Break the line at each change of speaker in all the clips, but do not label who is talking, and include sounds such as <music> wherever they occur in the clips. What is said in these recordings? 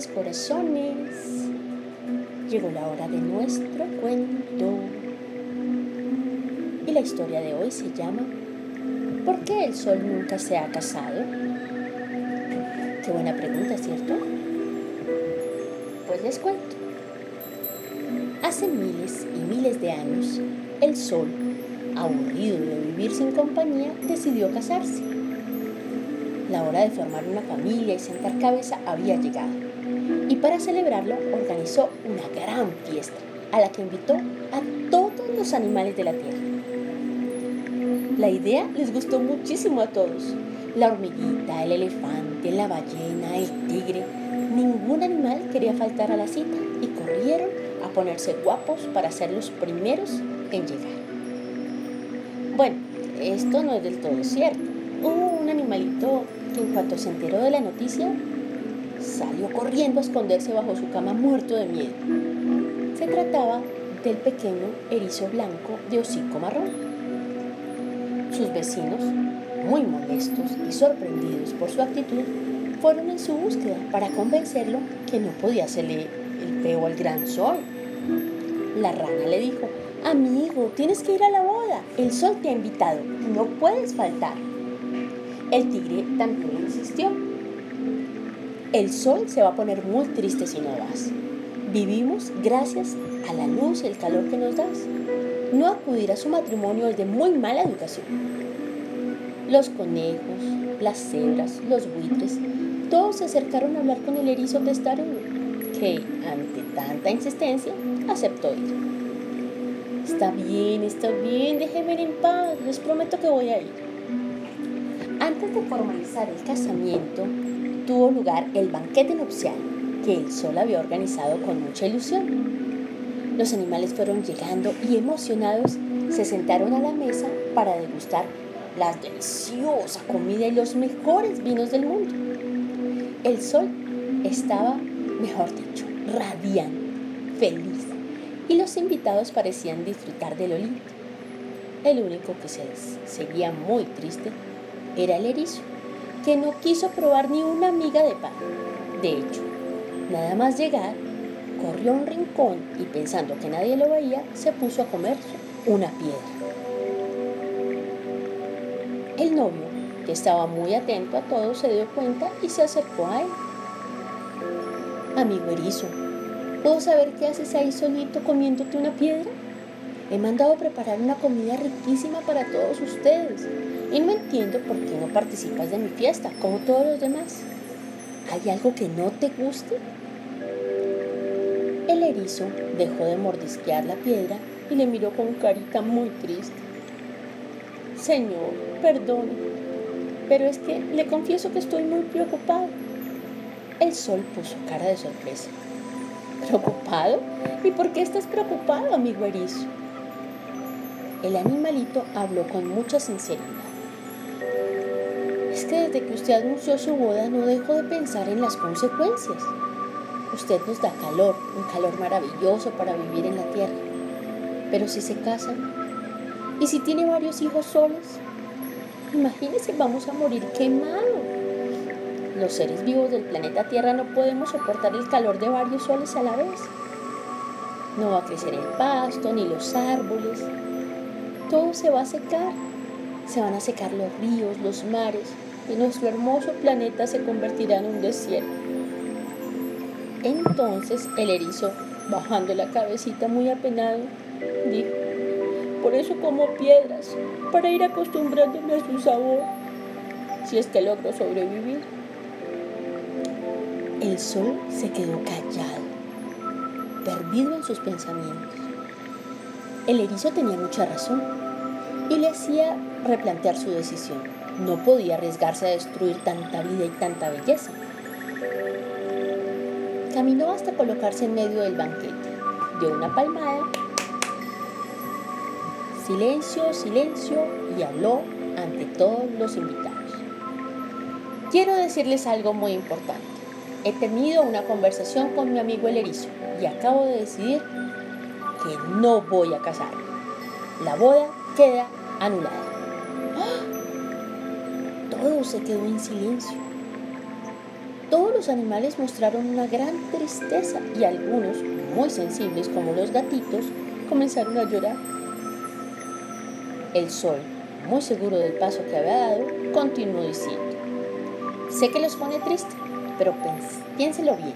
corazones. Llegó la hora de nuestro cuento. Y la historia de hoy se llama ¿Por qué el sol nunca se ha casado? Qué buena pregunta, ¿cierto? Pues les cuento. Hace miles y miles de años, el sol, aburrido de vivir sin compañía, decidió casarse. La hora de formar una familia y sentar cabeza había llegado. Y para celebrarlo organizó una gran fiesta a la que invitó a todos los animales de la tierra. La idea les gustó muchísimo a todos. La hormiguita, el elefante, la ballena, el tigre. Ningún animal quería faltar a la cita y corrieron a ponerse guapos para ser los primeros en llegar. Bueno, esto no es del todo cierto. Hubo un animalito que en cuanto se enteró de la noticia, salió corriendo a esconderse bajo su cama muerto de miedo. Se trataba del pequeño erizo blanco de hocico marrón. Sus vecinos, muy molestos y sorprendidos por su actitud, fueron en su búsqueda para convencerlo que no podía hacerle el peo al gran sol. La rana le dijo, amigo, tienes que ir a la boda, el sol te ha invitado, no puedes faltar. El tigre también insistió. El sol se va a poner muy triste si no vas. Vivimos gracias a la luz y el calor que nos das. No acudir a su matrimonio es de muy mala educación. Los conejos, las cebras, los buitres, todos se acercaron a hablar con el erizo testarudo, que, ante tanta insistencia, aceptó ir. Está bien, está bien, déjenme en paz, les prometo que voy a ir. Antes de formalizar el casamiento, tuvo lugar el banquete nupcial que el sol había organizado con mucha ilusión. Los animales fueron llegando y emocionados se sentaron a la mesa para degustar la deliciosa comida y los mejores vinos del mundo. El sol estaba, mejor dicho, radiante, feliz, y los invitados parecían disfrutar del Olimpo. El único que se seguía muy triste era el erizo, que no quiso probar ni una miga de pan. De hecho, nada más llegar, corrió a un rincón y pensando que nadie lo veía, se puso a comer una piedra. El novio, que estaba muy atento a todo, se dio cuenta y se acercó a él. Amigo erizo, ¿puedo saber qué haces ahí solito comiéndote una piedra? He mandado preparar una comida riquísima para todos ustedes y no entiendo por qué no participas de mi fiesta como todos los demás. ¿Hay algo que no te guste? El erizo dejó de mordisquear la piedra y le miró con carita muy triste. Señor, perdone, pero es que le confieso que estoy muy preocupado. El sol puso cara de sorpresa. ¿Preocupado? ¿Y por qué estás preocupado, amigo erizo? El animalito habló con mucha sinceridad desde que usted anunció su boda no dejo de pensar en las consecuencias. Usted nos da calor, un calor maravilloso para vivir en la tierra. Pero si se casan y si tiene varios hijos solos, imagínese, vamos a morir quemados. Los seres vivos del planeta Tierra no podemos soportar el calor de varios soles a la vez. No va a crecer el pasto ni los árboles. Todo se va a secar se van a secar los ríos, los mares, y nuestro hermoso planeta se convertirá en un desierto. Entonces el erizo, bajando la cabecita muy apenado, dijo, por eso como piedras, para ir acostumbrándome a su sabor, si es que logro sobrevivir. El sol se quedó callado, perdido en sus pensamientos. El erizo tenía mucha razón y le hacía replantear su decisión. No podía arriesgarse a destruir tanta vida y tanta belleza. Caminó hasta colocarse en medio del banquete. Dio una palmada. Silencio, silencio y habló ante todos los invitados. Quiero decirles algo muy importante. He tenido una conversación con mi amigo el erizo y acabo de decidir que no voy a casarme. La boda queda anulada. Todo se quedó en silencio. Todos los animales mostraron una gran tristeza y algunos, muy sensibles como los gatitos, comenzaron a llorar. El sol, muy seguro del paso que había dado, continuó diciendo, sé que los pone triste, pero piénselo bien.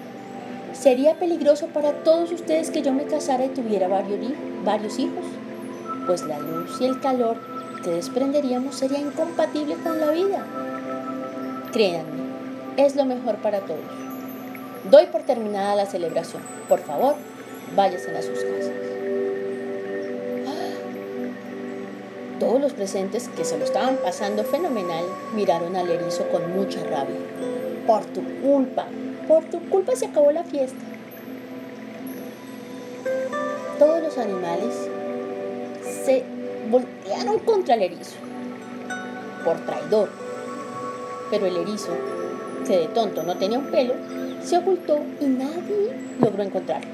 Sería peligroso para todos ustedes que yo me casara y tuviera varios, hijos, pues la luz y el calor que desprenderíamos sería incompatible con la vida. Créanme, es lo mejor para todos. Doy por terminada la celebración. Por favor, váyanse a sus casas. <gasps> Todos los presentes que se lo estaban pasando fenomenal miraron al erizo con mucha rabia. Por tu culpa, por tu culpa se acabó la fiesta. Todos los animales se voltearon contra el erizo por traidor. Pero el erizo, que de tonto no tenía un pelo, se ocultó y nadie logró encontrarlo.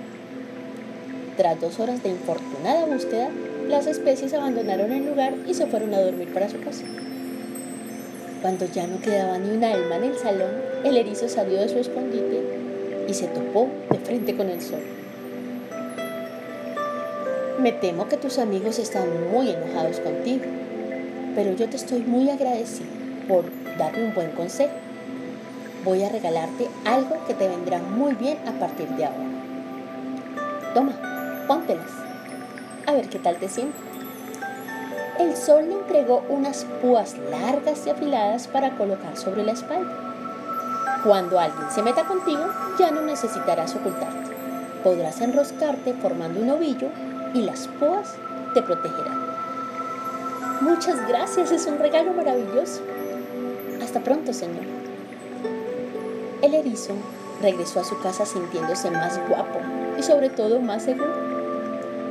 Tras dos horas de infortunada búsqueda, las especies abandonaron el lugar y se fueron a dormir para su casa. Cuando ya no quedaba ni un alma en el salón, el erizo salió de su escondite y se topó de frente con el sol. Me temo que tus amigos están muy enojados contigo, pero yo te estoy muy agradecido por darme un buen consejo. Voy a regalarte algo que te vendrá muy bien a partir de ahora. Toma, póntelas. A ver qué tal te sientes. El sol le entregó unas púas largas y afiladas para colocar sobre la espalda. Cuando alguien se meta contigo, ya no necesitarás ocultarte. Podrás enroscarte formando un ovillo y las púas te protegerán. Muchas gracias, es un regalo maravilloso. Hasta pronto, Señor. El erizo regresó a su casa sintiéndose más guapo y sobre todo más seguro.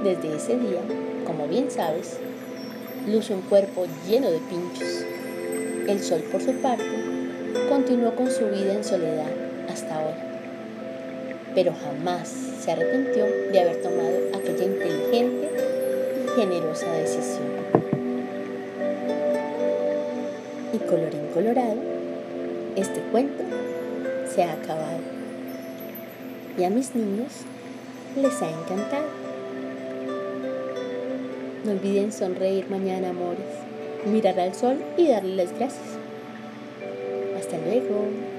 Desde ese día, como bien sabes, luce un cuerpo lleno de pinchos. El sol, por su parte, continuó con su vida en soledad hasta ahora. Pero jamás se arrepintió de haber tomado aquella inteligente y generosa decisión. Y colorín colorado, este cuento se ha acabado. Y a mis niños les ha encantado. No olviden sonreír mañana, amores, mirar al sol y darle las gracias. Hasta luego.